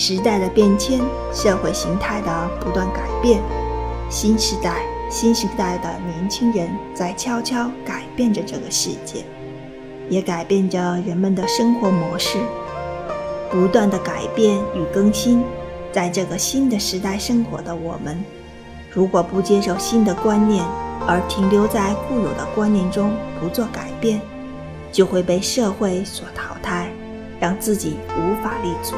时代的变迁，社会形态的不断改变。新时代、新时代的年轻人在悄悄改变着这个世界，也改变着人们的生活模式。不断的改变与更新，在这个新的时代生活的我们，如果不接受新的观念，而停留在固有的观念中不做改变，就会被社会所淘汰，让自己无法立足。